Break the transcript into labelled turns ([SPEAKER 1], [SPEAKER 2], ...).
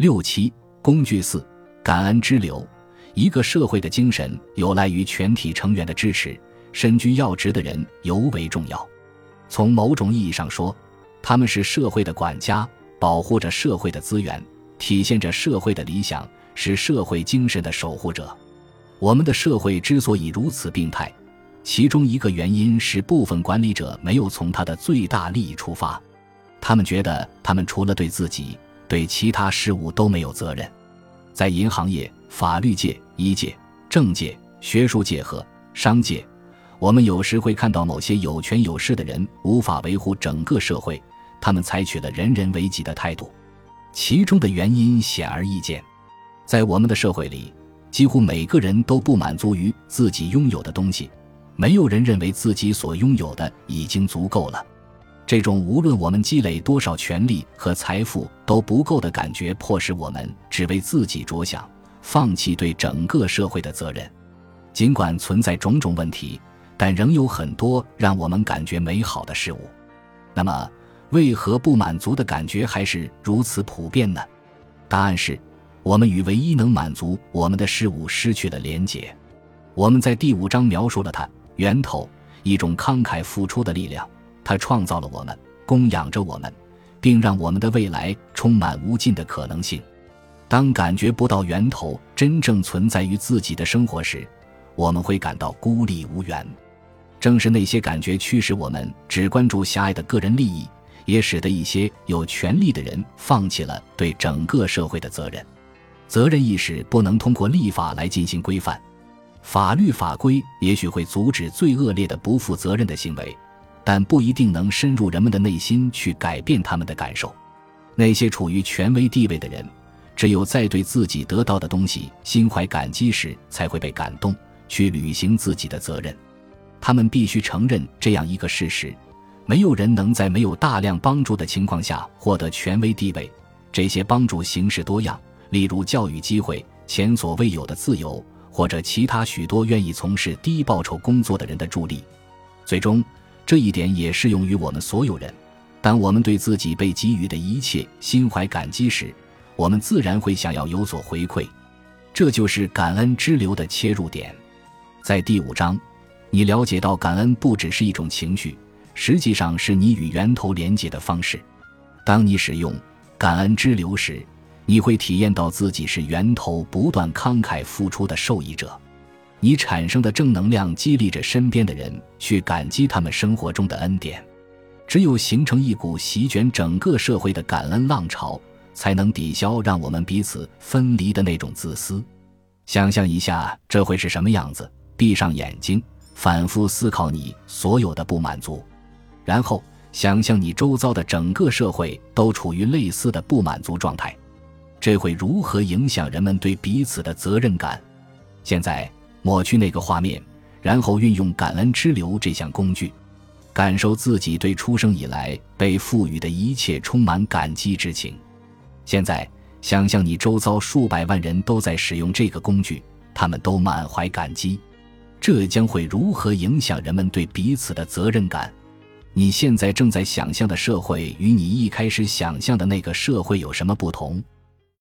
[SPEAKER 1] 六七工具四感恩之流。一个社会的精神有赖于全体成员的支持，身居要职的人尤为重要。从某种意义上说，他们是社会的管家，保护着社会的资源，体现着社会的理想，是社会精神的守护者。我们的社会之所以如此病态，其中一个原因是部分管理者没有从他的最大利益出发，他们觉得他们除了对自己，对其他事物都没有责任。在银行业、法律界、医界、政界、学术界和商界。我们有时会看到某些有权有势的人无法维护整个社会，他们采取了人人为己的态度，其中的原因显而易见。在我们的社会里，几乎每个人都不满足于自己拥有的东西，没有人认为自己所拥有的已经足够了。这种无论我们积累多少权力和财富都不够的感觉，迫使我们只为自己着想，放弃对整个社会的责任。尽管存在种种问题。但仍有很多让我们感觉美好的事物，那么为何不满足的感觉还是如此普遍呢？答案是，我们与唯一能满足我们的事物失去了连结。我们在第五章描述了它源头，一种慷慨付出的力量，他创造了我们，供养着我们，并让我们的未来充满无尽的可能性。当感觉不到源头真正存在于自己的生活时，我们会感到孤立无援。正是那些感觉驱使我们只关注狭隘的个人利益，也使得一些有权力的人放弃了对整个社会的责任。责任意识不能通过立法来进行规范，法律法规也许会阻止最恶劣的不负责任的行为，但不一定能深入人们的内心去改变他们的感受。那些处于权威地位的人，只有在对自己得到的东西心怀感激时，才会被感动，去履行自己的责任。他们必须承认这样一个事实：没有人能在没有大量帮助的情况下获得权威地位。这些帮助形式多样，例如教育机会、前所未有的自由，或者其他许多愿意从事低报酬工作的人的助力。最终，这一点也适用于我们所有人。当我们对自己被给予的一切心怀感激时，我们自然会想要有所回馈。这就是感恩之流的切入点。在第五章。你了解到，感恩不只是一种情绪，实际上是你与源头连接的方式。当你使用感恩之流时，你会体验到自己是源头不断慷慨付出的受益者。你产生的正能量激励着身边的人去感激他们生活中的恩典。只有形成一股席卷整个社会的感恩浪潮，才能抵消让我们彼此分离的那种自私。想象一下，这会是什么样子？闭上眼睛。反复思考你所有的不满足，然后想象你周遭的整个社会都处于类似的不满足状态，这会如何影响人们对彼此的责任感？现在抹去那个画面，然后运用感恩之流这项工具，感受自己对出生以来被赋予的一切充满感激之情。现在想象你周遭数百万人都在使用这个工具，他们都满怀感激。这将会如何影响人们对彼此的责任感？你现在正在想象的社会与你一开始想象的那个社会有什么不同？